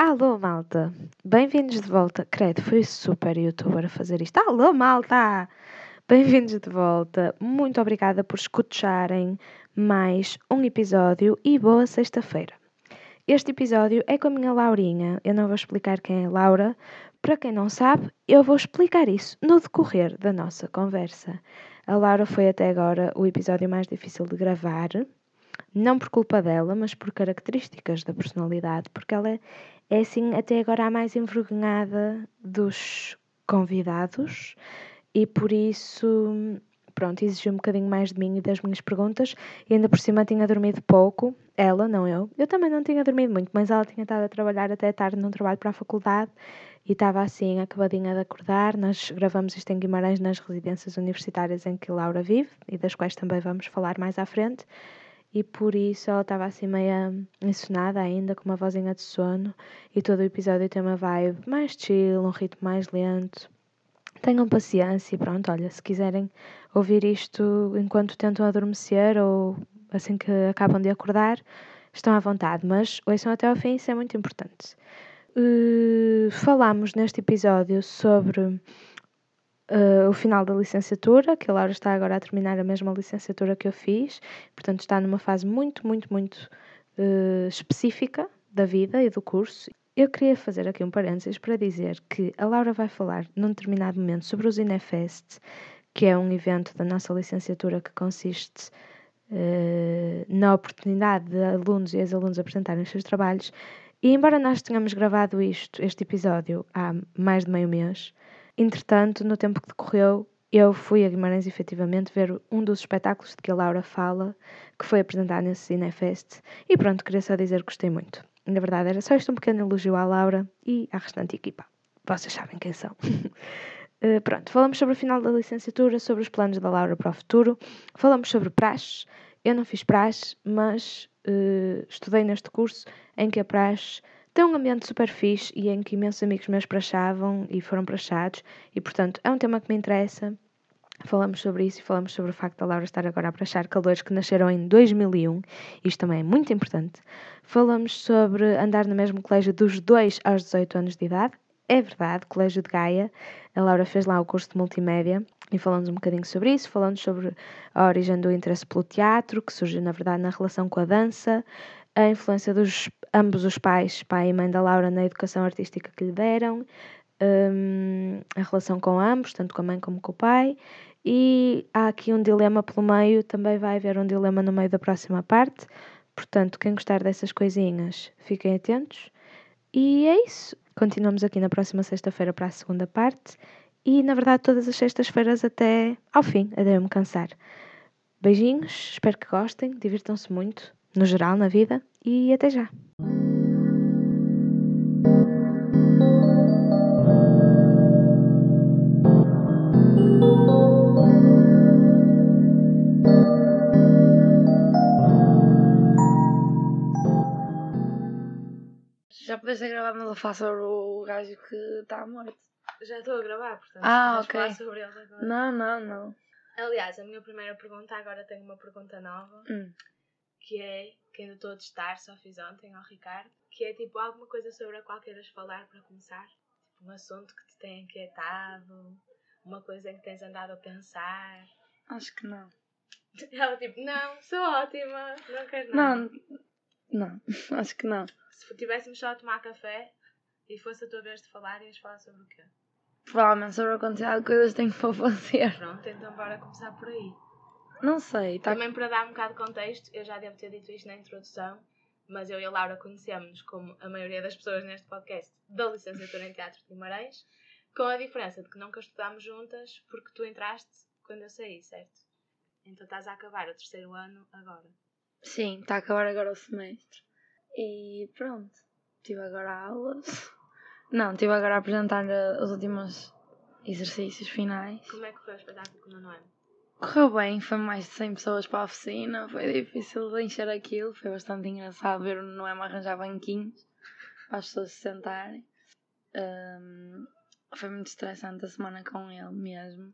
Alô, malta! Bem-vindos de volta. Credo, foi super youtuber a fazer isto. Alô, malta! Bem-vindos de volta. Muito obrigada por escutarem mais um episódio e boa sexta-feira. Este episódio é com a minha Laurinha. Eu não vou explicar quem é Laura. Para quem não sabe, eu vou explicar isso no decorrer da nossa conversa. A Laura foi até agora o episódio mais difícil de gravar não por culpa dela, mas por características da personalidade, porque ela é, é assim até agora a mais envergonhada dos convidados e por isso, pronto, exigiu um bocadinho mais de mim e das minhas perguntas e ainda por cima tinha dormido pouco, ela, não eu. Eu também não tinha dormido muito, mas ela tinha estado a trabalhar até tarde num trabalho para a faculdade e estava assim acabadinha de acordar. Nós gravamos isto em Guimarães nas residências universitárias em que Laura vive e das quais também vamos falar mais à frente e por isso ela estava assim meio ensonada ainda, com uma vozinha de sono, e todo o episódio tem uma vibe mais chill, um ritmo mais lento. Tenham paciência e pronto, olha, se quiserem ouvir isto enquanto tentam adormecer ou assim que acabam de acordar, estão à vontade, mas ouçam até ao fim, isso é muito importante. Uh, falámos neste episódio sobre uh, o final da licenciatura, que a Laura está agora a terminar a mesma licenciatura que eu fiz, portanto está numa fase muito, muito, muito uh, específica da vida e do curso. Eu queria fazer aqui um parênteses para dizer que a Laura vai falar num determinado momento sobre os Inefest, que é um evento da nossa licenciatura que consiste uh, na oportunidade de alunos e ex-alunos apresentarem os seus trabalhos. E embora nós tenhamos gravado isto, este episódio, há mais de meio mês, Entretanto, no tempo que decorreu, eu fui a Guimarães efetivamente ver um dos espetáculos de que a Laura fala, que foi apresentado nesse Cinefest, e pronto, queria só dizer que gostei muito. Na verdade, era só isto um pequeno elogio à Laura e à restante equipa. Vocês sabem quem são. uh, pronto, falamos sobre o final da licenciatura, sobre os planos da Laura para o futuro, falamos sobre praxe. Eu não fiz praxe, mas uh, estudei neste curso em que a praxe tem um ambiente super fixe e em que imensos amigos meus praxavam e foram praxados e, portanto, é um tema que me interessa. Falamos sobre isso e falamos sobre o facto da Laura estar agora a praxar calores que nasceram em 2001. Isto também é muito importante. Falamos sobre andar no mesmo colégio dos 2 aos 18 anos de idade. É verdade, Colégio de Gaia. A Laura fez lá o curso de multimédia e falamos um bocadinho sobre isso. Falamos sobre a origem do interesse pelo teatro, que surgiu, na verdade, na relação com a dança, a influência dos ambos os pais, pai e mãe da Laura, na educação artística que lhe deram, um, a relação com ambos, tanto com a mãe como com o pai. E há aqui um dilema pelo meio, também vai haver um dilema no meio da próxima parte. Portanto, quem gostar dessas coisinhas, fiquem atentos. E é isso. Continuamos aqui na próxima sexta-feira para a segunda parte. E na verdade, todas as sextas-feiras até ao fim, até eu me cansar. Beijinhos, espero que gostem, divirtam-se muito, no geral, na vida, e até já! Já podes ter gravado, mas eu faço sobre o gajo que está morto. Já estou a gravar, portanto. Ah, ok. falar sobre ele agora. Não, não, não. Aliás, a minha primeira pergunta, agora tenho uma pergunta nova, Hum. Que é, que ainda estou a testar, só fiz ontem ao Ricardo, que é tipo alguma coisa sobre a qual queiras falar para começar? Tipo, um assunto que te tem inquietado, uma coisa em que tens andado a pensar. Acho que não. Ela tipo, não, sou ótima, não quero nada. Não, não, acho que não. Se tivéssemos só a tomar café e fosse a tua vez de falar, ias falar sobre o quê? Provavelmente sobre a quantidade de coisas que tenho para fazer. Pronto, então bora começar por aí. Não sei, tá. Também para dar um bocado de contexto, eu já devo ter dito isto na introdução, mas eu e a Laura conhecemos, como a maioria das pessoas neste podcast, da licenciatura em Teatro de Guimarães, com a diferença de que nunca estudámos juntas porque tu entraste quando eu saí, certo? Então estás a acabar o terceiro ano agora. Sim, está a acabar agora o semestre. E pronto. Tive agora aulas. Não, estive agora a apresentar uh, os últimos exercícios finais. Como é que foi o espetáculo com o Nono ano? Correu bem, foi mais de 100 pessoas para a oficina, foi difícil de encher aquilo, foi bastante engraçado ver o Noema arranjar banquinhos para as pessoas se sentarem. Ahm, foi muito estressante a semana com ele mesmo.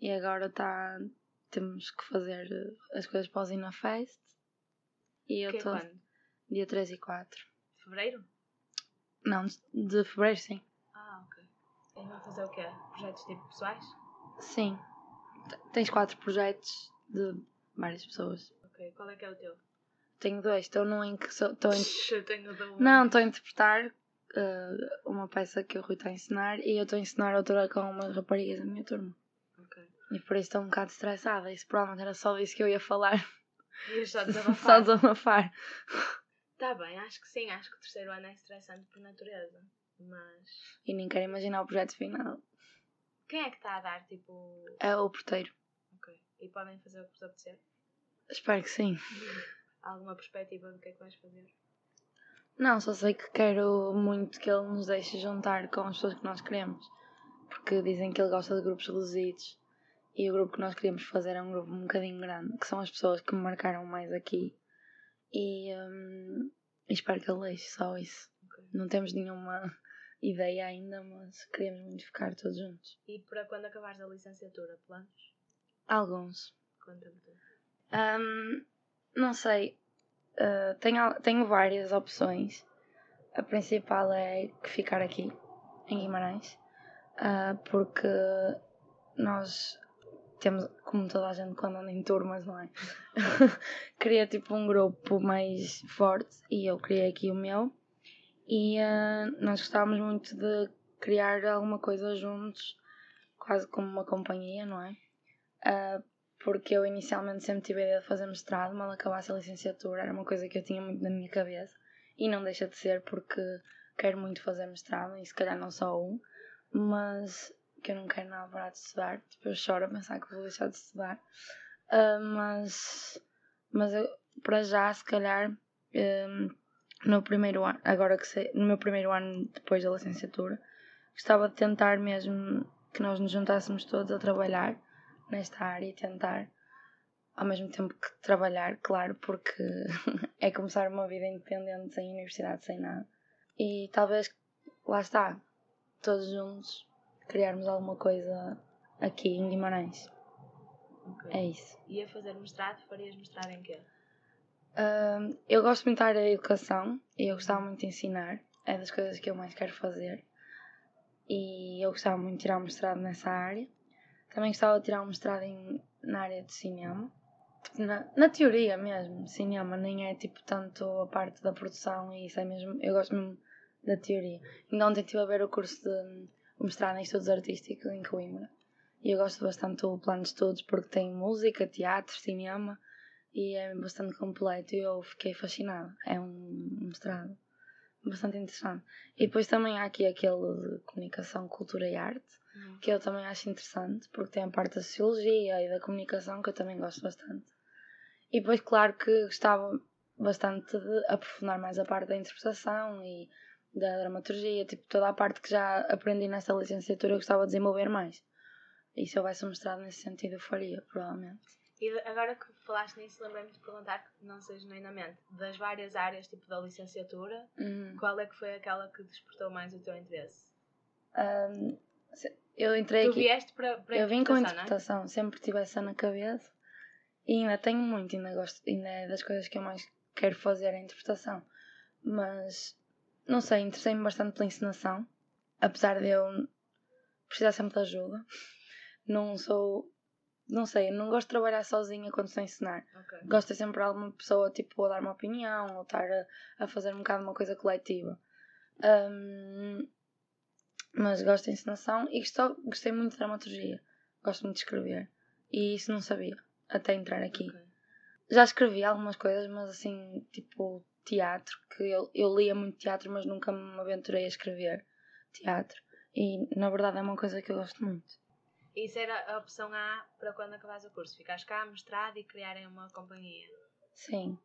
E agora tá, temos que fazer uh, as coisas para o Zina Fest. E eu é estou quando? dia 3 e 4. Fevereiro? Não, de- de fevereiro sim. Ah, ok. E vão fazer o quê? Projetos tipo pessoais? Sim. Tens quatro projetos de várias pessoas. Ok. Qual é que é o teu? Tenho dois. Estou num em que sou. Estou em... Tenho. Não, estou a interpretar eh, uma peça que o Rui está a ensinar e eu estou a ensinar outra com umas raparigas da minha turma. Ok. E por isso estou um bocado estressada. Isso provavelmente era só disso que eu ia falar. E só só desabafar. desabafar. Tá bem, acho que sim. Acho que o terceiro ano é estressante por natureza. Mas. E nem quero imaginar o projeto final. Quem é que está a dar, tipo. É o porteiro. Ok. E podem fazer o que vos apetecer? Espero que sim. Alguma perspectiva do que é que vais fazer? Não, só sei que quero muito que ele nos deixe juntar com as pessoas que nós queremos. Porque dizem que ele gosta de grupos reduzidos. E o grupo que nós queríamos fazer é um grupo um bocadinho grande, que são as pessoas que me marcaram mais aqui. E, hum, espero que ele deixe, só isso. Ok. Não temos nenhuma ideia ainda, mas queremos muito ficar todos juntos. E para quando acabares a licenciatura, planos? Alguns. Conta-me tu. Hum, não sei. Uh, tenho, tenho várias opções. A principal é que ficar aqui, em Guimarães, uh, porque nós temos, como toda a gente quando anda em turmas, não é? queria tipo um grupo mais forte e eu criei aqui o meu. E uh, nós gostávamos muito de criar alguma coisa juntos, quase como uma companhia, não é? Uh, porque eu inicialmente sempre tive a ideia de fazer mestrado, mal acabasse a licenciatura, era uma coisa que eu tinha muito na minha cabeça. E não deixa de ser porque quero muito fazer mestrado e se calhar não só um, mas que eu não quero nada parar de estudar, tipo, choro a pensar que vou deixar de estudar, Ah, mas, mas eu, para já, se calhar, no primeiro ano, agora que sei, no meu primeiro ano depois da licenciatura, gostava de tentar mesmo que nós nos juntássemos todos a trabalhar nesta área e tentar ao mesmo tempo que trabalhar, claro, porque é começar uma vida independente sem universidade, sem nada. E talvez, lá está, todos juntos, criarmos alguma coisa aqui em Guimarães. Ok. É isso. E a fazer mestrado, farias mestrado em quê? Eu gosto muito da área da educação e eu gostava muito de ensinar. É das coisas que eu mais quero fazer. E eu gostava muito de tirar um mestrado nessa área. Também gostava de tirar um mestrado em, na área de cinema. Tipo, na, na teoria mesmo, cinema, nem é tipo tanto a parte da produção e isso é mesmo. Eu gosto mesmo da teoria. Então ontem estive a ver o curso de o mestrado em estudos artísticos em Coimbra. E eu gosto bastante do plano de estudos porque tem música, teatro, cinema e é bastante completo e eu fiquei fascinada. É um mestrado bastante interessante. E depois também há aqui aquele de comunicação, cultura e arte, que eu também acho interessante, porque tem a parte da sociologia e da comunicação que eu também gosto bastante. E depois, claro que gostava bastante de aprofundar mais a parte da interpretação e da dramaturgia, tipo toda a parte que já aprendi nessa licenciatura eu gostava de desenvolver mais. E se houvesse um mestrado nesse sentido eu faria, provavelmente. E agora que falaste nisso, lembrei-me de perguntar, que não sei genuinamente, das várias áreas tipo da licenciatura, Uhum. qual é que foi aquela que despertou mais o teu interesse? Se- eu entrei tu aqui. vieste para, para a Eu vim com interpretação, não é? interpretação, sempre tive essa na cabeça e ainda tenho muito, ainda gosto, ainda é das coisas que eu mais quero fazer a interpretação. Mas não sei, interessei-me bastante pela encenação, apesar de eu precisar sempre de ajuda. Não sou, não sei, não gosto de trabalhar sozinha quando estou a ensinar. Ok. Gosto de sempre alguma pessoa tipo a dar uma opinião ou estar a, a fazer um bocado uma coisa coletiva. Ahm, mas gosto de encenação e gosto, gostei muito de dramaturgia. Gosto muito de escrever. E isso não sabia até entrar aqui. ok. Já escrevi algumas coisas, mas assim, tipo teatro, que eu, eu lia muito teatro, mas nunca me aventurei a escrever teatro. E na verdade é uma coisa que eu gosto muito. Isso era a opção A para quando acabares o curso. Ficares cá, mestrado e criarem uma companhia. Sim.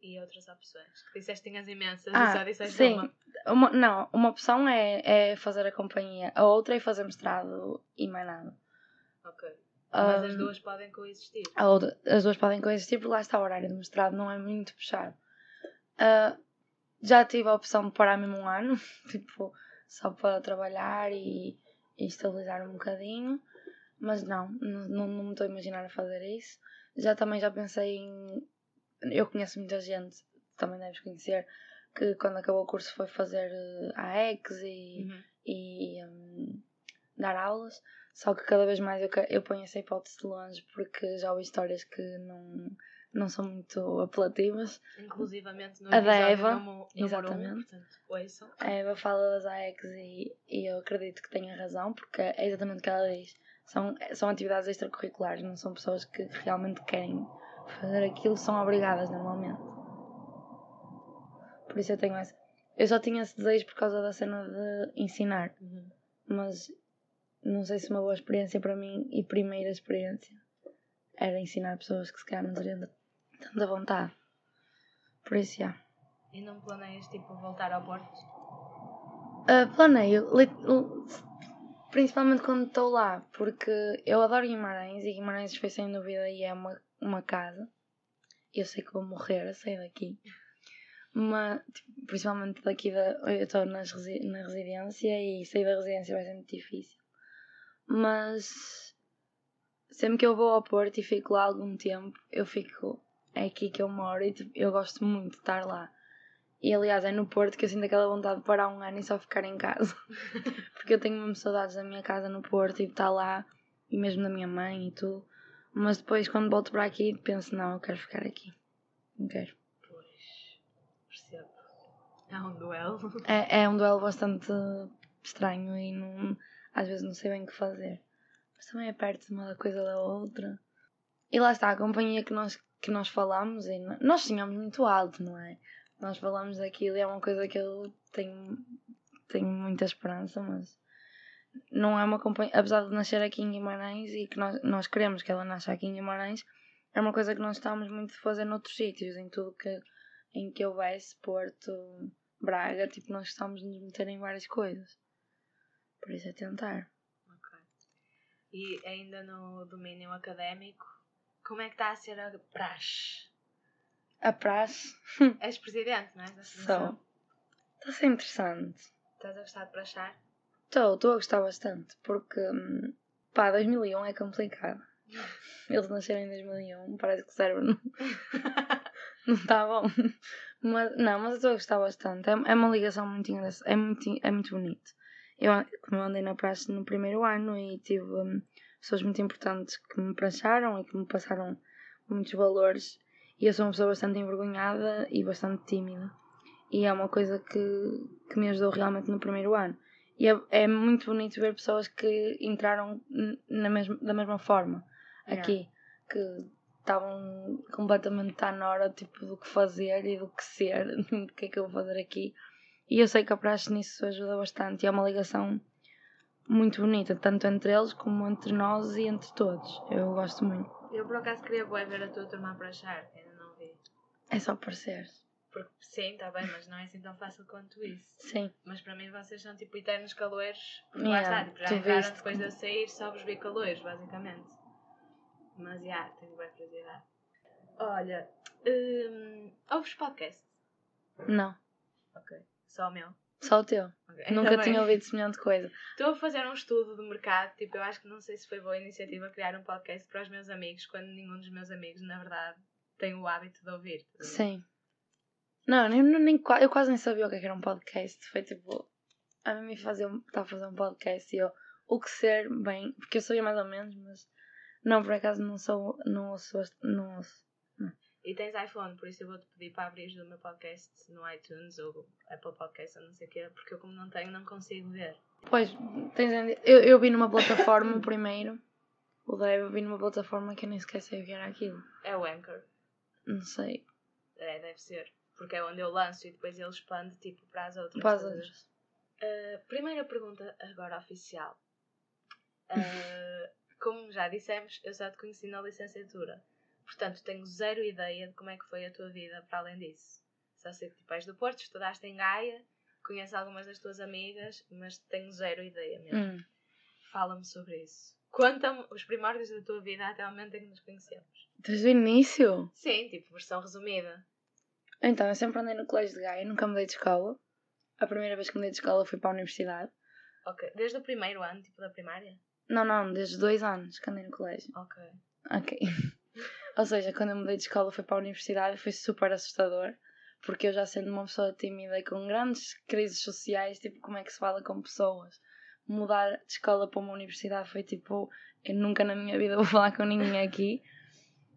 E outras opções. Que disseste que tinhas imensas Ah, e só disseste sim. uma. Uma, não, uma opção é, é fazer a companhia, a outra é fazer mestrado e mais nada. Ok. Mas as Ahm, duas podem coexistir. a outra- as duas podem coexistir porque lá está o horário do mestrado, não é muito puxado. Ah, já tive a opção de parar mesmo um ano, tipo, só para trabalhar e, e estabilizar um bocadinho, mas não, não, não, me estou a imaginar a fazer isso. Já também já pensei em. Eu conheço muita gente, também deves conhecer, que quando acabou o curso foi fazer uh, AEX e, Uhum. e um, dar aulas. Só que cada vez mais eu, eu ponho essa hipótese de longe porque já ouvi histórias que não, não são muito apelativas. Inclusivamente no A da Eva, número, número exatamente. um, portanto, ouçam. A Eva fala das AEX e, e eu acredito que tenha razão, porque é exatamente o que ela diz. São, são atividades extracurriculares, não são pessoas que realmente querem fazer aquilo, são obrigadas normalmente. Por isso eu tenho essa. Eu só tinha esse desejo por causa da cena de ensinar, Uhum. mas não sei se uma boa experiência para mim e primeira experiência era ensinar pessoas que se calhar não teriam tanta vontade. Por isso, já. E não planeias, tipo, voltar ao Porto? Uh, planeio, principalmente quando estou lá, porque eu adoro Guimarães e Guimarães foi sem dúvida e é uma, uma casa. Eu sei que vou morrer a sair daqui, mas tipo, principalmente daqui da. Eu estou na residência e sair da residência vai ser muito difícil. Mas sempre que eu vou ao Porto e fico lá algum tempo, eu fico. É aqui que eu moro e tipo, eu gosto muito de estar lá. E aliás, é no Porto que eu sinto aquela vontade de parar um ano e só ficar em casa. Porque eu tenho mesmo saudades da minha casa no Porto e de estar lá, e mesmo da minha mãe e tudo. Mas depois, quando volto para aqui, penso: não, eu quero ficar aqui. Não quero. Pois, percebo. É um duelo. É, é um duelo bastante estranho e não, às vezes não sei bem o que fazer. Mas também é perto de uma coisa da outra. E lá está, a companhia que nós, que nós falamos, e nós sonhamos muito alto, não é? Nós falamos daquilo e é uma coisa que eu tenho, tenho muita esperança, mas não é uma companhia. Apesar de nascer aqui em Guimarães e que nós, nós queremos que ela nasça aqui em Guimarães, é uma coisa que nós estamos muito a fazer noutros sítios, em tudo que, em que houvesse Porto, Braga, tipo, nós estamos de nos meter em várias coisas. Por isso é tentar. Ok. E ainda no domínio académico, como é que está a ser a praxe? A praxe És presidente, não é? Associação. Está a ser interessante. Estás a gostar de praxar? Estou, estou a gostar bastante, porque hum, pá, 2001 é complicado. Eles nasceram em 2001, parece que o cérebro não não está bom. Mas, não, mas eu estou a gostar bastante. É, é uma ligação muito engraçada, é muito, é muito bonito. Eu, como eu andei na praxe no primeiro ano e tive hum, pessoas muito importantes que me praxaram e que me passaram muitos valores. E eu sou uma pessoa bastante envergonhada e bastante tímida. E é uma coisa que, que me ajudou realmente no primeiro ano. E é, é muito bonito ver pessoas que entraram na mesma, da mesma forma Yeah. aqui, que estavam completamente à nora tipo, do que fazer e do que ser, do que é que eu vou fazer aqui. E eu sei que a praxe nisso ajuda bastante e é uma ligação muito bonita, tanto entre eles como entre nós e entre todos. Eu gosto muito. Eu por acaso queria bué ver a tua turma a praxar, ainda não vi. É só parecer. Porque sim, está bem, mas não é assim tão fácil quanto isso. Sim. Mas para mim vocês são tipo eternos caloeiros. Porque lá Yeah, está, tipo, já tu entraram viste depois de eu sair, só vos vi caloeiros, basicamente. Mas já, tenho bem curiosidade. Olha, hum, ouves podcast? Não. Ok. Só o meu. Só o teu. Ok, Nunca ainda tinha ouvido semelhante coisa. Estou a fazer um estudo de mercado, tipo, eu acho que não sei se foi boa iniciativa criar um podcast para os meus amigos, quando nenhum dos meus amigos, na verdade, tem o hábito de ouvir. Sim. Não, nem, nem, eu quase nem sabia o que é que era um podcast. Foi tipo. A mim fazer, um- estava a fazer um podcast e eu. O que ser, bem. Porque eu sabia mais ou menos, mas. Não, por acaso não sou. Não ouço. Não ouço. E tens iPhone, por isso eu vou-te pedir para abrir o meu podcast no iTunes ou Apple Podcast ou não sei o quê, porque eu como não tenho não consigo ver. Pois, tens, eu, eu vi numa plataforma primeiro. O Dave eu vi numa plataforma que eu nem sei o que era aquilo. É o Anchor. Não sei. É, deve ser. Porque é onde eu lanço e depois ele expande tipo para as outras. Para as outras. Uh, primeira pergunta, agora oficial. Uh, como já dissemos, eu só te conheci na licenciatura. Portanto, tenho zero ideia de como é que foi a tua vida para além disso. Só sei que tipo, és do Porto, estudaste em Gaia, conheço algumas das tuas amigas, mas tenho zero ideia mesmo. Hum. Fala-me sobre isso. Conta-me os primórdios da tua vida até o momento em que nos conhecemos. Desde o início? Sim, tipo, versão resumida. Então, eu sempre andei no colégio de Gaia, nunca mudei de escola. A primeira vez que mudei de escola foi para a universidade. Ok. Desde o primeiro ano, tipo, da primária? Não, não, desde dois anos que andei no colégio. Ok. Ok. Ou seja, quando eu mudei de escola foi para a universidade foi super assustador. porque eu já sendo uma pessoa tímida e com grandes crises sociais, tipo, como é que se fala com pessoas? Mudar de escola para uma universidade foi tipo, eu nunca na minha vida vou falar com ninguém aqui.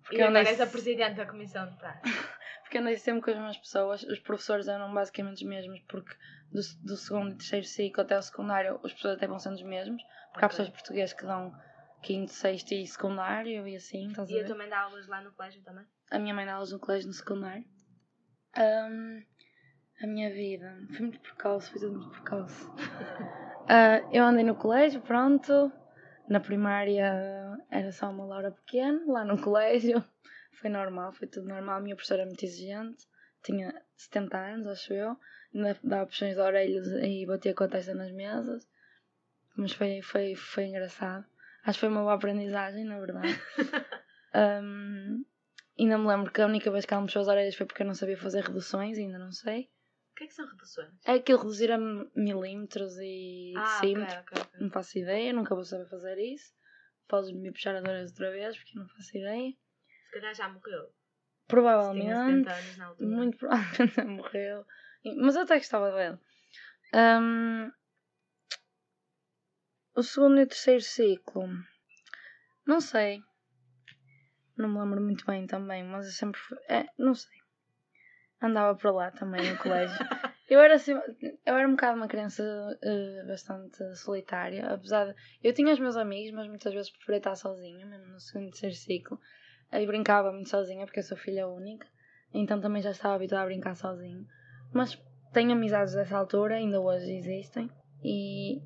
Porque e agora és a presidente da comissão de praxe. porque andei sempre com as mesmas pessoas, os professores eram basicamente os mesmos, porque do, do segundo e terceiro ciclo até o secundário os professores até vão sendo os mesmos, porque okay. há pessoas portuguesas que dão quinto, sexto e secundário e assim, estás E a, a tua mãe dá aulas lá no colégio também? A minha mãe dá aulas no colégio no secundário. Um, a minha vida foi muito precoce, foi tudo muito precoce. uh, eu andei no colégio, pronto. Na primária era só uma Laura pequena, lá no colégio. Foi normal, foi tudo normal. A minha professora era muito exigente, tinha 70 anos, acho eu. Ainda dava puxões de orelhas e batia com a testa nas mesas. Mas foi, foi, foi engraçado. Acho que foi uma boa aprendizagem, na verdade. um, ainda me lembro que a única vez que ela me puxou as orelhas foi porque eu não sabia fazer reduções, ainda não sei. O que é que são reduções? É aquilo reduzir a milímetros e ah, decímetros. Okay, okay, okay. Não faço ideia, nunca vou saber fazer isso. Podes me puxar as orelhas outra vez porque não faço ideia. Se calhar já morreu. Provavelmente. Muito provavelmente já morreu. Mas eu até gostava dele. Um, o segundo e o terceiro ciclo. Não sei. Não me lembro muito bem também, mas eu sempre. Fui, é, não sei. Andava para lá também no colégio. eu era assim. Eu era um bocado uma criança uh, bastante solitária. Apesar de. Eu tinha os meus amigos, mas muitas vezes preferia estar sozinha, mesmo no segundo e terceiro ciclo. Aí brincava muito sozinha porque eu sou filha única. Então também já estava habituada a brincar sozinho. Mas tenho amizades dessa altura, ainda hoje existem. E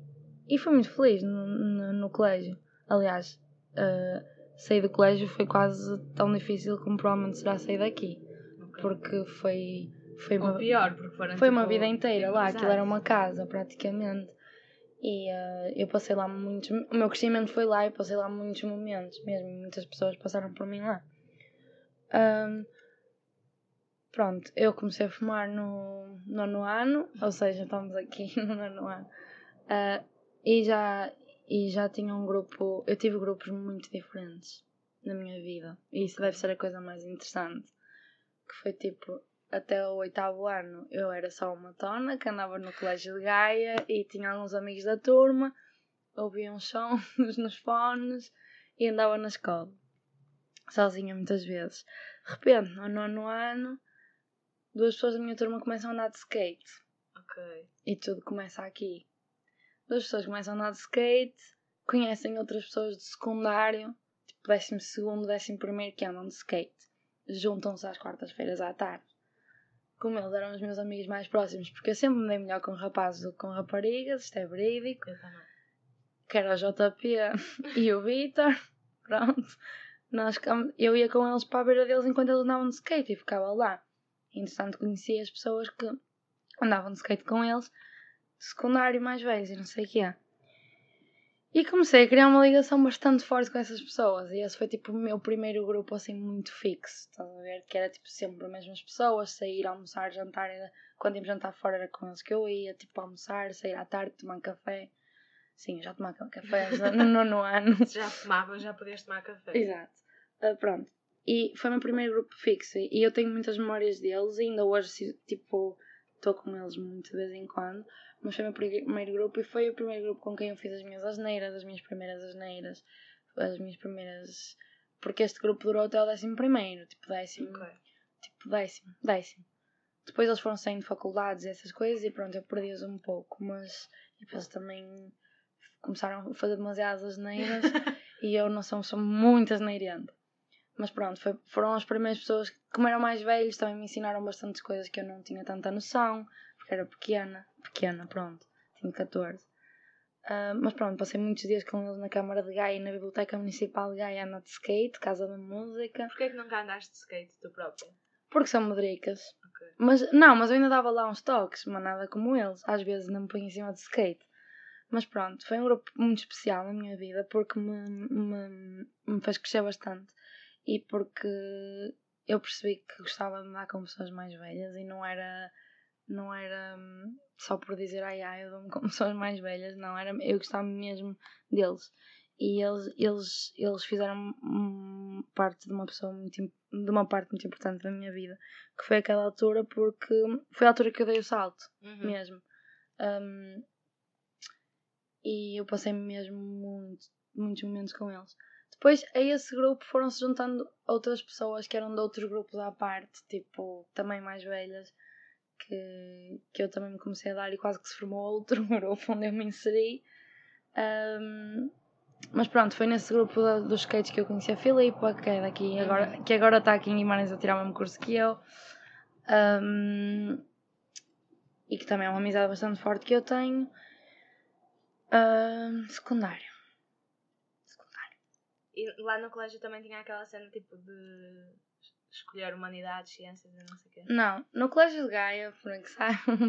e fui muito feliz no, no, no colégio. Aliás, uh, sair do colégio foi quase tão difícil como provavelmente será sair daqui. Okay. Porque foi. Foi uma, pior, porque foram, foi tipo, uma vida inteira lá, aquilo era uma casa praticamente. E uh, eu passei lá muitos. O meu crescimento foi lá e passei lá muitos momentos mesmo. Muitas pessoas passaram por mim lá. Um, pronto, eu comecei a fumar no nono ano, ou seja, estamos aqui no nono ano. Uh, e já, e já tinha um grupo. Eu tive grupos muito diferentes na minha vida. E isso deve ser a coisa mais interessante. Que foi tipo, até o oitavo ano eu era só uma tona que andava no colégio de Gaia e tinha alguns amigos da turma, ouvia uns sons nos fones e andava na escola. Sozinha muitas vezes. De repente, no nono ano, duas pessoas da minha turma começam a andar de skate. Ok. E tudo começa aqui as pessoas começam a andar de skate, conhecem outras pessoas de secundário, tipo décimo segundo, décimo primeiro que andam de skate. Juntam-se às quartas-feiras à tarde. Como eles eram os meus amigos mais próximos, porque eu sempre me dei melhor com rapazes do que com raparigas, isto é verídico. Eu também. Que era o JP e o Vitor. Pronto. Nós, eu ia com eles para a beira deles enquanto eles andavam de skate e ficava lá. Entretanto, conhecia as pessoas que andavam de skate com eles secundário mais e não sei o que é. E comecei a criar uma ligação bastante forte com essas pessoas. E esse foi tipo o meu primeiro grupo assim muito fixo. Estás a ver? Que era tipo sempre as mesmas pessoas, sair, almoçar, jantar. Era, quando íamos jantar fora era com eles que eu ia, tipo almoçar, sair à tarde, tomar café. Sim, já tomava café no nono ano. Já fumava, já podias tomar café. Exato. Uh, pronto. E foi o meu primeiro grupo fixo. E eu tenho muitas memórias deles e ainda hoje, tipo, estou com eles muito de vez em quando mas foi o meu primeiro grupo e foi o primeiro grupo com quem eu fiz as minhas asneiras, as minhas primeiras asneiras, as minhas primeiras. Porque este grupo durou até o décimo primeiro, tipo décimo. Okay. Tipo décimo, décimo. Depois eles foram saindo de faculdades e essas coisas e pronto, eu perdi-os um pouco, mas depois também começaram a fazer demasiadas asneiras e eu não sou, sou muito asneirenta. Mas pronto, foi, foram as primeiras pessoas que, como eram mais velhos, também me ensinaram bastantes coisas que eu não tinha tanta noção era pequena, pequena, pronto, tinha 14. Uh, mas pronto, passei muitos dias com eles na Câmara de Gaia e na Biblioteca Municipal de Gaia anda de skate, Casa da Música. Porquê que nunca andaste de skate tu própria? Porque são medricas. Okay. Mas, não, mas eu ainda dava lá uns toques, mas nada como eles. Às vezes não me ponho em cima de skate. Mas pronto, foi um grupo muito especial na minha vida porque me, me, me fez crescer bastante. E porque eu percebi que gostava de andar com pessoas mais velhas e não era não era hum, só por dizer ai ai, eu dou-me com pessoas mais velhas, não, era, eu gostava mesmo deles. E eles, eles, eles fizeram parte de uma pessoa muito, de uma parte muito importante da minha vida, que foi aquela altura porque foi a altura que eu dei o salto, uhum. mesmo. Um, e eu passei mesmo muito, muitos momentos com eles. Depois a esse grupo foram-se juntando outras pessoas que eram de outros grupos à parte, tipo, também mais velhas, que, que eu também me comecei a dar e quase que se formou outro grupo onde eu me inseri. Um, mas pronto, foi nesse grupo dos skates que eu conheci a Filipa, que é daqui agora, que agora está aqui em Guimarães a tirar o mesmo curso que eu. Um, e que também é uma amizade bastante forte que eu tenho. Secundário. Secundário. E lá no colégio também tinha aquela cena tipo de escolher humanidades, ciências e não sei o quê. Não, no colégio de Gaia, por que saibam,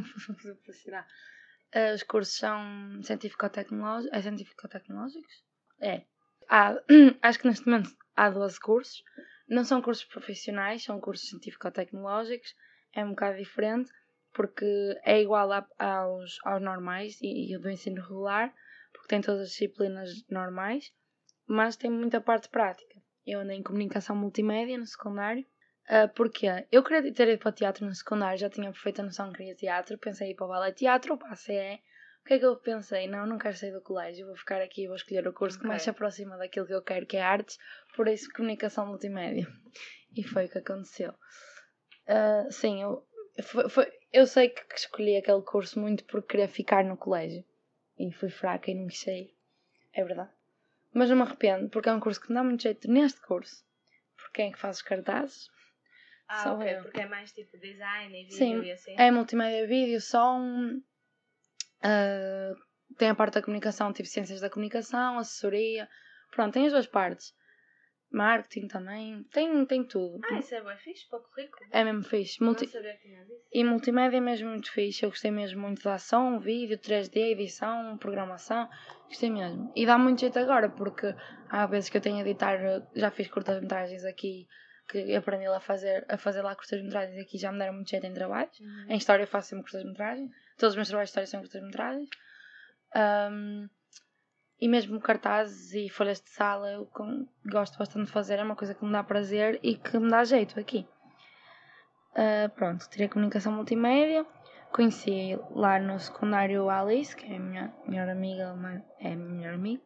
uh, os cursos são científico-tecnológicos. É científico-tecnológicos? É. Há, acho que neste momento há 12 cursos. Não são cursos profissionais, são cursos científico-tecnológicos. É um bocado diferente porque é igual a, aos, aos normais e, e do ensino regular, porque tem todas as disciplinas normais, mas tem muita parte prática. Eu andei em comunicação multimédia no secundário. Uh, porque eu queria ter ido para o teatro no secundário, já tinha perfeita noção que queria teatro, pensei ir para o ballet teatro ou para a CE. O que é que eu pensei? Não, não quero sair do colégio, vou ficar aqui e vou escolher o curso okay. que mais se aproxima daquilo que eu quero, que é artes, por isso comunicação multimédia. E foi o que aconteceu. Uh, sim, eu, foi, foi, eu sei que escolhi aquele curso muito porque queria ficar no colégio. E fui fraca e não quis sair. É verdade. Mas não me arrependo, porque é um curso que me dá muito jeito neste curso. Porque quem é que faz os cartazes? Ah, Só ok, eu. porque é mais tipo design e vídeo Sim, e assim. É multimédia, vídeo, som. Uh, tem a parte da comunicação, tipo ciências da comunicação, assessoria. Pronto, tem as duas partes marketing também, tem, tem tudo. Ah, isso é bem fixe para o currículo. É mesmo fixe. Multi... Não sabia que tinha isso. E multimédia é mesmo muito fixe. Eu gostei mesmo muito da ação, vídeo, 3D, edição, programação. Gostei mesmo. E dá muito jeito agora, porque há vezes que eu tenho a editar, já fiz curtas-metragens aqui, que aprendi a fazer, a fazer lá curtas-metragens aqui, já me deram muito jeito em trabalhos. Uhum. Em história eu faço sempre curtas-metragens. Todos os meus trabalhos de história são curtas-metragens. Um, e mesmo cartazes e folhas de sala eu gosto bastante de fazer, é uma coisa que me dá prazer e que me dá jeito aqui. Uh, pronto, tirei comunicação multimédia, conheci lá no secundário Alice, que é a minha melhor amiga, é a minha melhor amiga.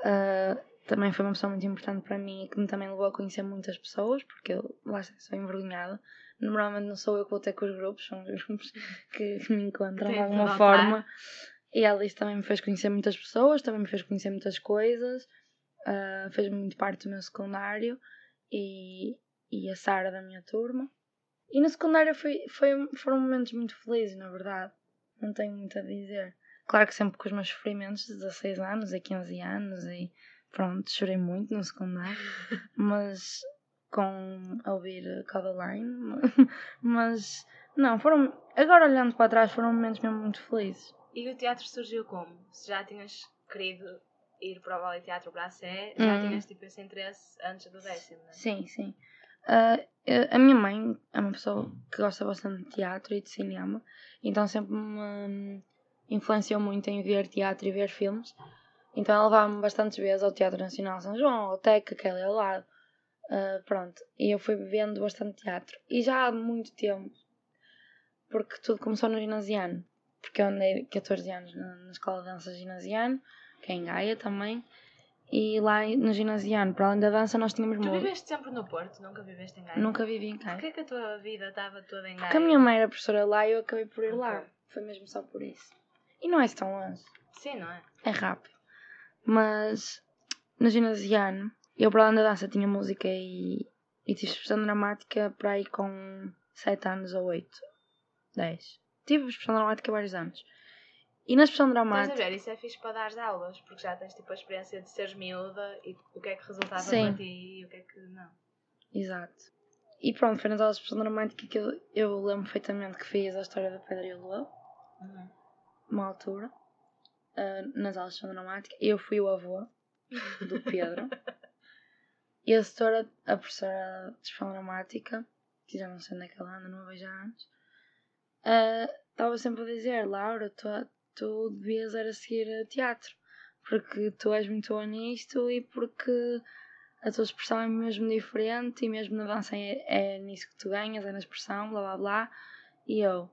Uh, também foi uma pessoa muito importante para mim e que me também levou a conhecer muitas pessoas, porque eu lá sou envergonhada. Normalmente não sou eu que vou ter com os grupos, são os grupos que, me encontram de alguma forma. E a Alice também me fez conhecer muitas pessoas, também me fez conhecer muitas coisas, uh, fez muito parte do meu secundário e, e a Sara da minha turma. E no secundário foi, foi, foram momentos muito felizes, na verdade. Não tenho muito a dizer. Claro que sempre com os meus sofrimentos de 16 anos e 15 anos e pronto, chorei muito no secundário, mas com a ouvir Codaline, mas não, foram, agora olhando para trás, foram momentos mesmo muito felizes. E o teatro surgiu como? Se já tinhas querido ir para o ballet teatro Sé, já hum. tinhas tipo esse interesse antes do décimo, não é? Sim, sim. Uh, a minha mãe é uma pessoa que gosta bastante de teatro e de cinema, então sempre me influenciou muito em ver teatro e ver filmes. Então ela levava-me bastantes vezes ao Teatro Nacional São João, ao TEC, que é ao lado. Uh, pronto, e eu fui vendo bastante teatro. E já há muito tempo, porque tudo começou no ginasiano porque eu andei 14 anos na, na escola de dança ginasiano, que é em Gaia também. E lá no ginasiano, para além da dança, nós tínhamos Tu viveste sempre no Porto? Nunca viveste em Gaia? Nunca vivi em Gaia. Porquê que a tua vida estava toda em Gaia? Porque a minha mãe era professora lá e eu acabei por ir lá. Foi mesmo só por isso. E não é tão longe. Sim, não é? É rápido. Mas no ginasiano, eu para além da dança tinha música e, e tive expressão dramática para aí com 7 anos ou 8, 10 tive expressão dramática vários anos. E na expressão dramática. Estás a ver, isso é fixe para dar aulas, porque já tens tipo a experiência de seres miúda e o que é que resultava Sim. para ti e o que é que não. Exato. E pronto, foi nas aulas de expressão dramática que eu, eu lembro perfeitamente que fiz a história da Pedra e o Lua. Uhum. Uma altura. Uh, nas aulas de expressão dramática. Eu fui o avô do Pedro. e a setora, a professora de expressão dramática, que já não sei onde é que ela anda, não a vejo há anos estava uh, sempre a dizer, Laura, tu, tu devias era seguir teatro, porque tu és muito boa nisto e porque a tua expressão é mesmo diferente e mesmo na dança é, é nisso que tu ganhas, é na expressão, blá blá blá. E eu,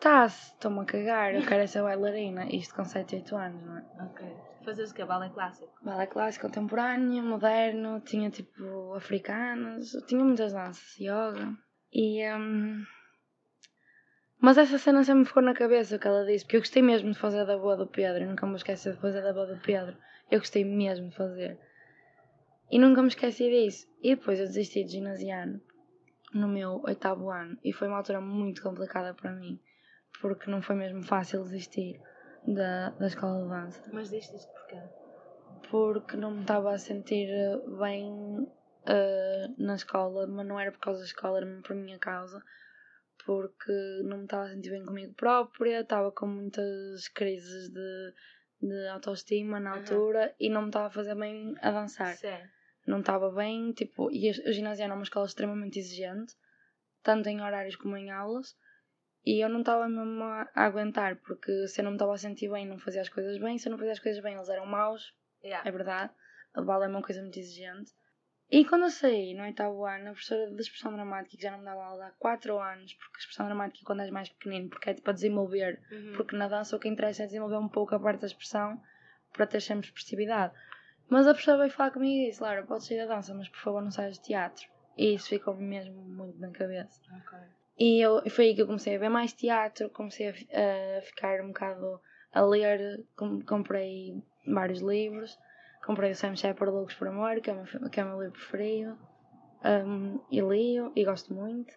tá-se, estou-me a cagar, eu quero é ser bailarina. Isto com 7, 8 anos, não é? Ok. Fazes o quê? Balé clássico? Balé clássico, contemporâneo, moderno, tinha tipo africanas, tinha muitas danças, yoga. E. Um... Mas essa cena sempre me ficou na cabeça o que ela disse, porque eu gostei mesmo de fazer da boa do Pedro, e nunca me esqueci de fazer da boa do Pedro. Eu gostei mesmo de fazer. E nunca me esqueci disso. E depois eu desisti de ginasiano no meu oitavo ano, e foi uma altura muito complicada para mim, porque não foi mesmo fácil desistir da, da escola de dança. Mas desististe porquê? Porque não me estava a sentir bem uh, na escola, mas não era por causa da escola, era por minha causa porque não me estava a sentir bem comigo própria, estava com muitas crises de, de autoestima na altura uhum. e não me estava a fazer bem a dançar. Sim. Não estava bem, tipo, e o ginásio era uma escola extremamente exigente, tanto em horários como em aulas, e eu não estava mesmo a, a, aguentar, porque se eu não me estava a sentir bem, não fazia as coisas bem, se eu não fazia as coisas bem, eles eram maus, yeah. é verdade, a bala é uma coisa muito exigente. E quando eu saí no oitavo ano, a professora de expressão dramática, que já não me dava aula há 4 anos, porque a expressão dramática é quando és mais pequenino, porque é tipo a desenvolver, uhum. porque na dança o que interessa é desenvolver um pouco a parte da expressão para ter sempre expressividade. Mas a professora veio falar comigo e disse: Lara, podes sair da dança, mas por favor não saias de teatro. E isso ficou mesmo muito na cabeça. Okay. E eu, foi aí que eu comecei a ver mais teatro, comecei a, a ficar um bocado a ler, comprei vários livros Comprei o Sam Shepard Loucos por Amor, que é o meu, que é o meu livro preferido. Um, e li e gosto muito.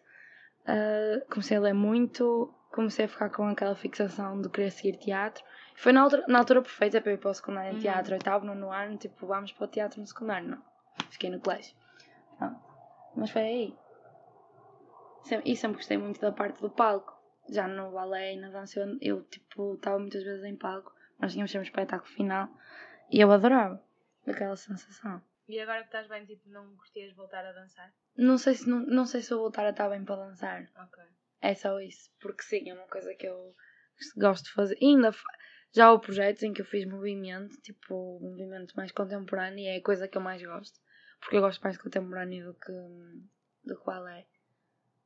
Uh, comecei a ler muito, comecei a ficar com aquela fixação de querer seguir teatro. Foi na altura, na altura perfeita para ir para o secundário em uhum. teatro, oitavo, no ano, tipo, vamos para o teatro no secundário, não. Fiquei no colégio. Não. Mas foi aí. E sempre gostei muito da parte do palco. Já no balé e na dança eu, eu tipo, estava muitas vezes em palco. Nós tínhamos sempre um espetáculo final e eu adorava aquela sensação. E agora que estás bem, tipo, não curtias voltar a dançar? Não sei se, não, não sei se vou voltar a estar bem para dançar. Ok. É só isso. Porque sim, é uma coisa que eu gosto de fazer. E ainda já há projetos em que eu fiz movimento, tipo, movimento mais contemporâneo, e é a coisa que eu mais gosto. Porque eu gosto mais de contemporâneo do que, do que balé.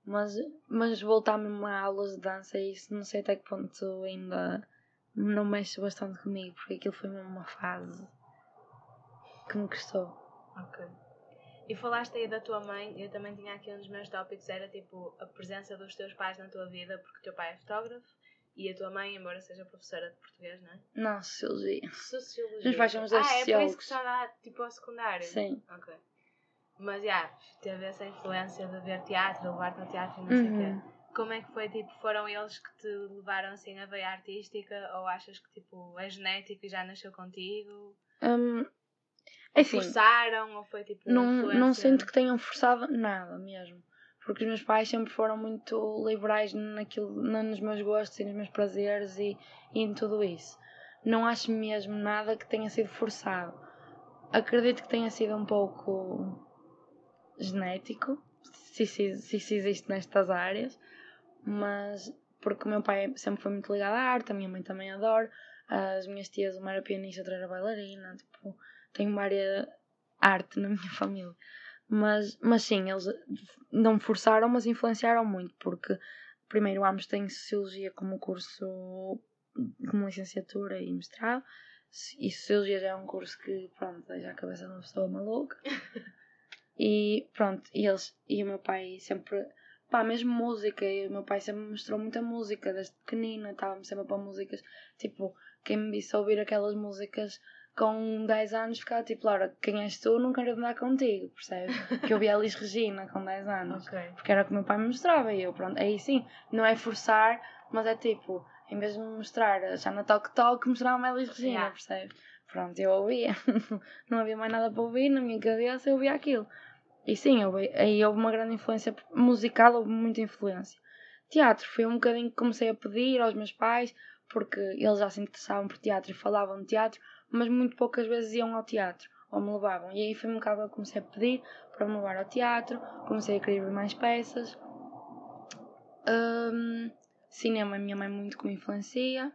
Mas, mas voltar mesmo a aulas de dança, isso não sei até que ponto ainda não mexe bastante comigo, porque aquilo foi mesmo uma fase que me custou. Ok. E falaste aí da tua mãe, eu também tinha aqui um dos meus tópicos, era tipo a presença dos teus pais na tua vida, porque o teu pai é fotógrafo e a tua mãe, embora seja professora de português, não é? Não, sociologia. Sociologia. Os pais são os Ah, é por isso que está lá, tipo, ao secundário? Sim. Ok. Mas, já, yeah, teve essa influência de ver teatro, levar-te ao teatro e não uhum. sei o quê. Uhum. Como é que foi, tipo, foram eles que te levaram, assim, a veia artística? Ou achas que, tipo, é genético e já nasceu contigo? Um, assim, forçaram ou foi tipo. Não, não sinto que tenham forçado nada mesmo. Porque os meus pais sempre foram muito liberais naquilo, nos meus gostos e nos meus prazeres e, e em tudo isso. Não acho mesmo nada que tenha sido forçado. Acredito que tenha sido um pouco genético, se, se, se isso existe nestas áreas, mas porque o meu pai sempre foi muito ligado à arte, a minha mãe também adora, as minhas tias, uma era pianista, outra era bailarina, tipo, tenho área arte na minha família. Mas, mas sim, eles não forçaram, mas influenciaram muito, porque primeiro ambos têm Sociologia como curso, como licenciatura e mestrado, e Sociologia já é um curso que, pronto, deixa a cabeça de uma pessoa maluca. e pronto, e eles, e o meu pai sempre, pá, mesmo música, e o meu pai sempre me mostrou muita música, desde pequenina, estava-me sempre para músicas, tipo, quem me disse ouvir aquelas músicas com 10 anos ficava tipo, Laura, quem és tu? Não quero andar contigo, percebes? que eu vi a Liz Regina com 10 anos. Okay. Porque era o que meu pai me mostrava e eu, pronto, aí sim, não é forçar, mas é tipo, em vez de me mostrar já na Talk Talk, mostrava-me a Liz Regina, yeah. percebes? Pronto, eu ouvia. não havia mais nada para ouvir na minha cabeça, eu ouvia aquilo. E sim, eu, aí houve uma grande influência musical, houve muita influência. Teatro, foi um bocadinho que comecei a pedir aos meus pais, porque eles já se interessavam por teatro e falavam de teatro, mas muito poucas vezes iam ao teatro ou me levavam. E aí foi um bocado que eu comecei a pedir para me levar ao teatro, comecei a querer ver mais peças. Um, cinema, a minha mãe muito que me influencia.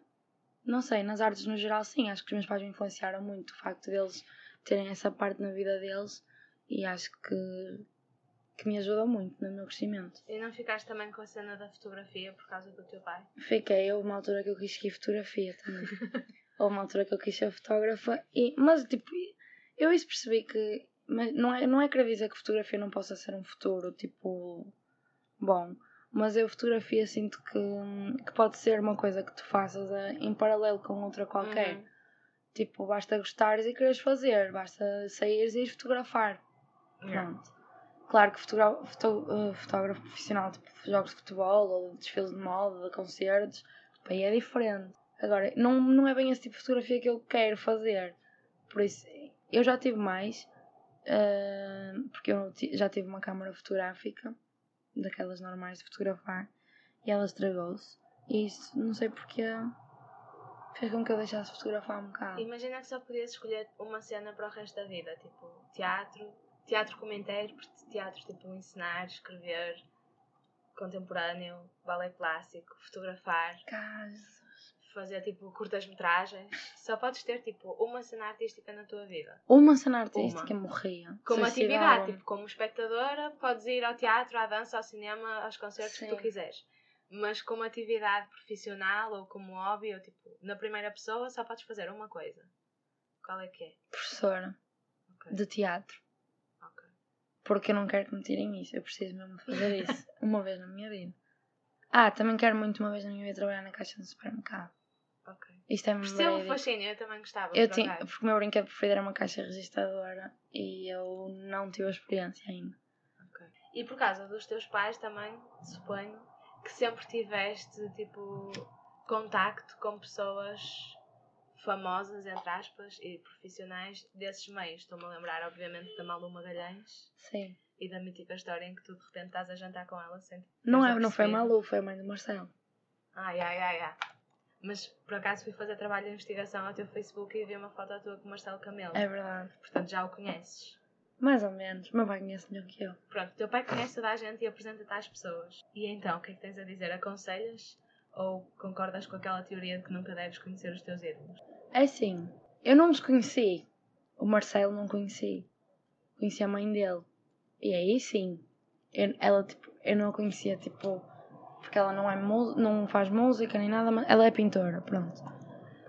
Não sei, nas artes no geral, sim, acho que os meus pais me influenciaram muito. O facto deles terem essa parte na vida deles e acho que, que me ajudou muito no meu crescimento. E não ficaste também com a cena da fotografia por causa do teu pai? Fiquei, houve uma altura que eu quis seguir fotografia também. houve uma altura que eu quis ser fotógrafa, e, mas tipo, eu isso percebi que mas não é, não é querer dizer que fotografia não possa ser um futuro, tipo, bom, mas eu fotografia sinto que, que pode ser uma coisa que tu faças a, em paralelo com outra qualquer. Uhum. Tipo, basta gostares e quereres fazer, basta saíres e ires fotografar. Yeah. Pronto. Claro que foto- eh, fotógrafo profissional, tipo jogos de futebol ou desfiles de moda, de concertos, aí é diferente. Agora, não, não é bem esse tipo de fotografia que eu quero fazer. Por isso, eu já tive mais, eh, porque eu já tive uma câmara fotográfica, daquelas normais de fotografar, e ela estragou-se. E isso, não sei porque, fez com que eu deixasse de fotografar um bocado. Imagina que só podias escolher uma cena para o resto da vida, tipo teatro, teatro como intérprete, teatro tipo ensinar, escrever, contemporâneo, balé clássico, fotografar, Caso. Fazer tipo curtas-metragens. Só podes ter tipo uma cena artística na tua vida. Uma cena artística morria. Como atividade, tipo, como espectadora, podes ir ao teatro, à dança, ao cinema, aos concertos que tu Sim. quiseres. Mas como atividade profissional ou como hobby, ou tipo, na primeira pessoa, só podes fazer uma coisa. Qual é que é? Professora Ok, de teatro. Porque eu não quero que me tirem isso. Eu preciso mesmo fazer isso. uma vez na minha vida. Ah, também quero muito uma vez na minha vida trabalhar na caixa do supermercado. Ok. Isto é Percebo o fascínio, eu também gostava. Eu tinha, porque o meu brinquedo preferido era uma caixa registradora e eu não tive a experiência ainda. Ok. E por causa dos teus pais também, suponho, que sempre tiveste, tipo, contacto com pessoas famosas, entre aspas, e profissionais desses meios. Estou-me a lembrar, obviamente, da Malu Magalhães Sim. e da mítica história em que tu de repente estás a jantar com ela sem Não, é, não foi a. Malu, foi a mãe do Marcelo. Ai, ai, ai, ai. Mas por acaso fui fazer trabalho de investigação ao teu Facebook e vi uma foto tua com o Marcelo Camelo. É verdade. Portanto, já o conheces. Mais ou menos. Meu pai conhece melhor que eu. Pronto, teu pai conhece toda a gente e apresenta-te às pessoas. E então, o que é que tens a dizer? Aconselhas? Ou concordas com aquela teoria de que nunca deves conhecer os teus ídolos? É assim, eu não os conheci. O Marcelo não conheci. Conheci a mãe dele. E aí sim, eu, ela tipo, eu não a conhecia tipo, porque ela não é não faz música nem nada, mas ela é pintora, pronto.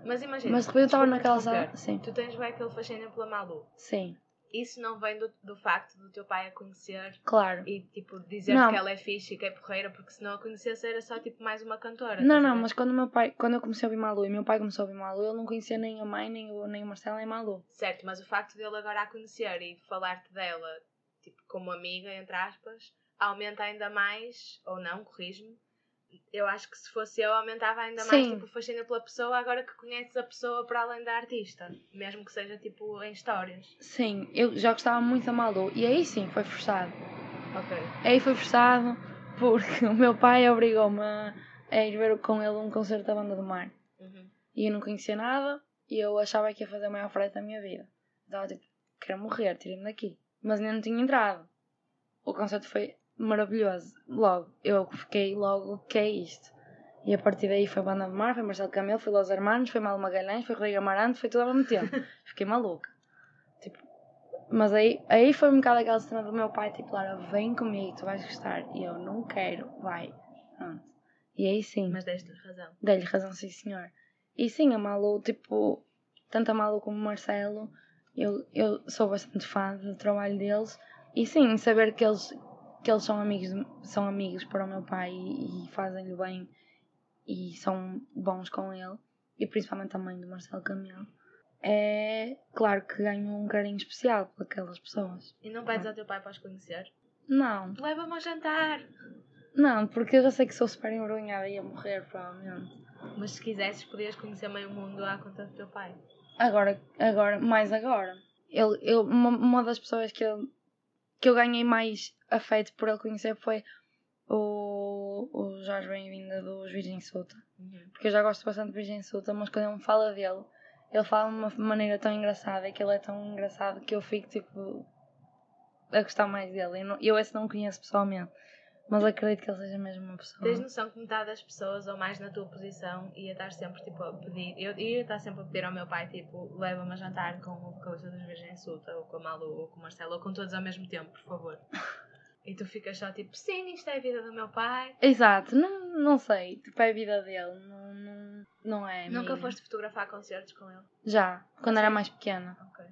Mas imagina. Mas de repente eu estava naquela sala. Sim, Tu tens bem aquele fascínio pela Malu. sim, Isso não vem do, do facto do teu pai a conhecer claro. e tipo dizer Não. que ela é fixe e que é porreira, porque se não a conhecesse era só tipo mais uma cantora. Não, não, mas quando meu pai, quando eu comecei a ouvir Malu e meu pai começou a ouvir Malu, ele não conhecia nem a mãe, nem o, nem o Marcelo, nem a Malu. Certo, mas o facto dele agora a conhecer e falar-te dela, tipo, como amiga, entre aspas, aumenta ainda mais, ou não, corrijo-me. Eu acho que se fosse eu, aumentava ainda mais Sim. tipo, o fascínio pela pessoa, agora que conheces a pessoa para além da artista, mesmo que seja tipo em histórias. Sim, eu já gostava muito da Malu e aí sim foi forçado. Ok. Aí foi forçado porque o meu pai obrigou-me a, a ir ver com ele um concerto da Banda do Mar. Uhum. E eu não conhecia nada e eu achava que ia fazer a maior frete da minha vida. Estava tipo, quero morrer, tirem-me daqui. Mas ainda não tinha entrado. O concerto foi maravilhoso. Logo, eu fiquei logo, o que é isto? E a partir daí foi Banda do Mar, foi Marcelo Camelo, foi Los Hermanos, foi Malu Magalhães, foi Rodrigo Amarante, foi tudo ao mesmo tempo. Fiquei maluca. Tipo, mas aí, aí foi um bocado aquela cena do meu pai, tipo, Lara, vem comigo, tu vais gostar. E eu, não quero, vai. Pronto. E aí sim. Mas deste-lhe razão. Dei-lhe razão, sim senhor. E sim, a Malu, tipo, tanto a Malu como o Marcelo, eu, eu sou bastante fã do trabalho deles. E sim, saber que eles, que eles são, amigos, são amigos para o meu pai e, e fazem-lhe bem e são bons com ele, e principalmente a mãe do Marcelo Camelo, é claro que ganho um carinho especial por aquelas pessoas. E não pedes ao teu pai para os conhecer? Não, Leva-me ao jantar! não, porque eu já sei que sou super envergonhada e ia morrer, provavelmente. Mas se quisesses, podias conhecer meio mundo à conta do teu pai. Agora, agora, mais agora. Ele, ele, uma, uma das pessoas que eu, que eu ganhei mais afeto por ele conhecer foi o, o Jorge Bem-vinda dos Virgem Suta. Uhum. Porque eu já gosto bastante de Virgem Suta, mas quando ele me fala dele, ele fala de uma maneira tão engraçada, que ele é tão engraçado que eu fico tipo a gostar mais dele. Eu, não, eu esse não conheço pessoalmente, Mas acredito que ele seja mesmo uma pessoa. Tens noção que metade das pessoas, ou mais na tua posição, ia estar sempre tipo a pedir. Eu ia estar sempre a pedir ao meu pai, tipo, leva-me a jantar com o vocalista dos Virgem Suta, ou com a Malu, ou com o Marcelo, ou com todos ao mesmo tempo, por favor. E tu ficas só tipo, sim, isto é a vida do meu pai. Exato, não, não sei. Tipo, é a vida dele, não, não, não é. Nunca minha. foste fotografar concertos com ele? Já, quando Ah, era mais pequena. Ok.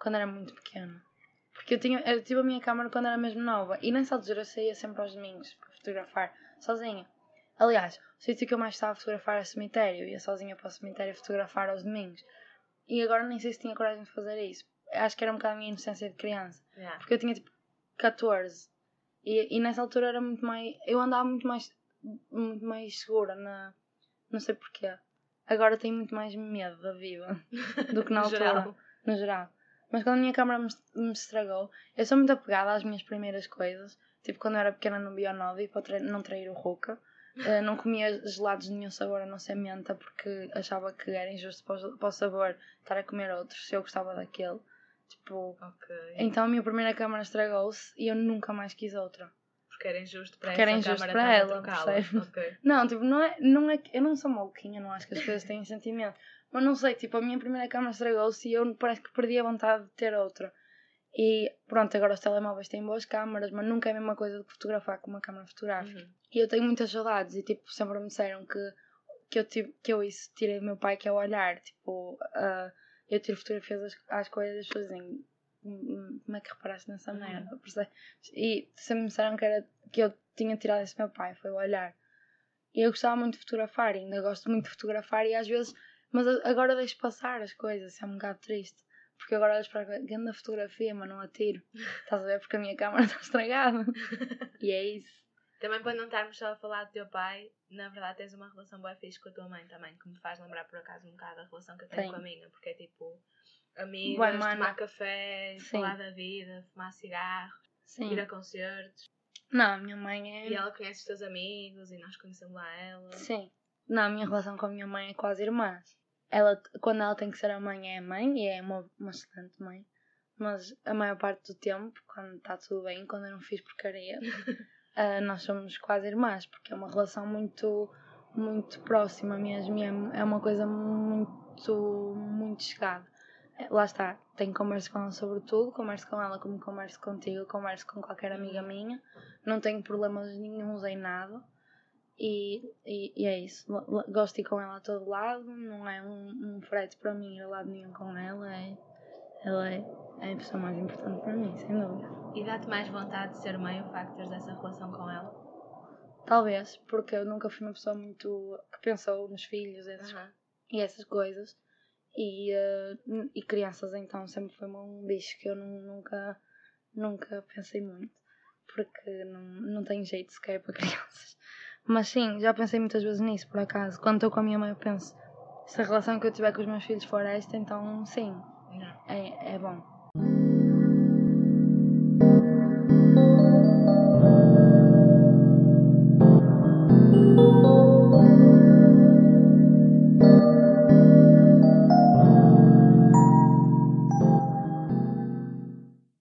Quando era muito pequena. Porque eu, tinha, eu tive a minha câmera quando era mesmo nova. E nessa altura eu saía sempre aos domingos para fotografar, sozinha. Aliás, o sítio que eu mais estava a fotografar era cemitério. Ia sozinha para o cemitério fotografar aos domingos. E agora nem sei se tinha coragem de fazer isso. Acho que era um bocado a minha inocência de criança. Yeah. Porque eu tinha tipo 14. E, e nessa altura era muito mais. Eu andava muito mais, muito mais segura na. Não sei porquê. Agora tenho muito mais medo da vida do que na altura. No geral. Mas quando a minha câmera me, me estragou, eu sou muito apegada às minhas primeiras coisas. Tipo, quando eu era pequena no Bionodi, para tra- não trair o Ruca. Eh, não comia gelados de nenhum sabor a não ser menta porque achava que era injusto para o, para o sabor estar a comer outros se eu gostava daquele. Tipo, Ok. então a minha primeira câmera estragou-se e eu nunca mais quis outra. Porque era injusto para Porque era injusto câmara para ela, trocá-la. percebes? Ok. Não, tipo, não é, não é eu não sou maluquinha, não acho que as coisas têm sentimento. Mas não sei, tipo, a minha primeira câmera estragou-se e eu parece que perdi a vontade de ter outra. E pronto, agora os telemóveis têm boas câmaras, mas nunca é a mesma coisa que fotografar com uma câmera fotográfica. Uhum. E eu tenho muitas saudades e tipo, sempre me disseram que, que, eu, tive, que eu isso tirei do meu pai, que é o olhar. Tipo, ah, eu tiro fotografias às, às coisas e as pessoas dizem "Hum, hum, como é que reparaste nessa Uhum. merda? E sempre me disseram que, era, que eu tinha tirado esse meu pai, foi o olhar. E eu gostava muito de fotografar, e ainda gosto muito de fotografar, e às vezes, mas a- agora deixo passar as coisas, isso é um bocado triste. Porque agora olhas para a grande fotografia, mas não atiro. Estás a ver? Porque a minha câmera está estragada. e é isso. Também para não estarmos só a falar do teu pai, na verdade tens uma relação bem fixe com a tua mãe também, que me faz lembrar por acaso um bocado a relação que eu tenho Tenho. com a minha, porque é tipo amigos, mana. tomar café, Sim. falar da vida, fumar cigarro, Sim. ir a concertos. Não, a minha mãe é. E ela conhece os teus amigos e nós conhecemos lá ela. Sim. Não, a minha relação com a minha mãe é quase irmãs. Ela, quando ela tem que ser a mãe, é a mãe e é uma, uma excelente mãe. Mas a maior parte do tempo, quando está tudo bem, quando eu não fiz porcaria, ah, nós somos quase irmãs, porque é uma relação muito, muito próxima mesmo. e É, é uma coisa muito, muito chegada. Eh, Lá está, tenho conversa com ela sobre tudo, converso com ela como converso contigo, converso com qualquer amiga minha, não tenho problemas nenhums em nada. E, e, e é isso. Gosto de ir com ela a todo lado. Não é um, um frete para mim ir a lado nenhum com ela. É, ela é, é a pessoa mais importante para mim, sem dúvida. E dá-te mais vontade de ser mãe o facto de essa relação com ela? Talvez, porque eu nunca fui uma pessoa muito que pensou nos filhos esses- Aham. e essas coisas. E, n- e crianças, então, sempre foi um bicho que eu nu- nunca, nunca pensei muito. Porque não, não tenho jeito sequer para crianças. Mas sim, já pensei muitas vezes nisso, por acaso. Quando estou com a minha mãe, eu penso: se a relação que eu tiver com os meus filhos for esta, então sim, é, é bom.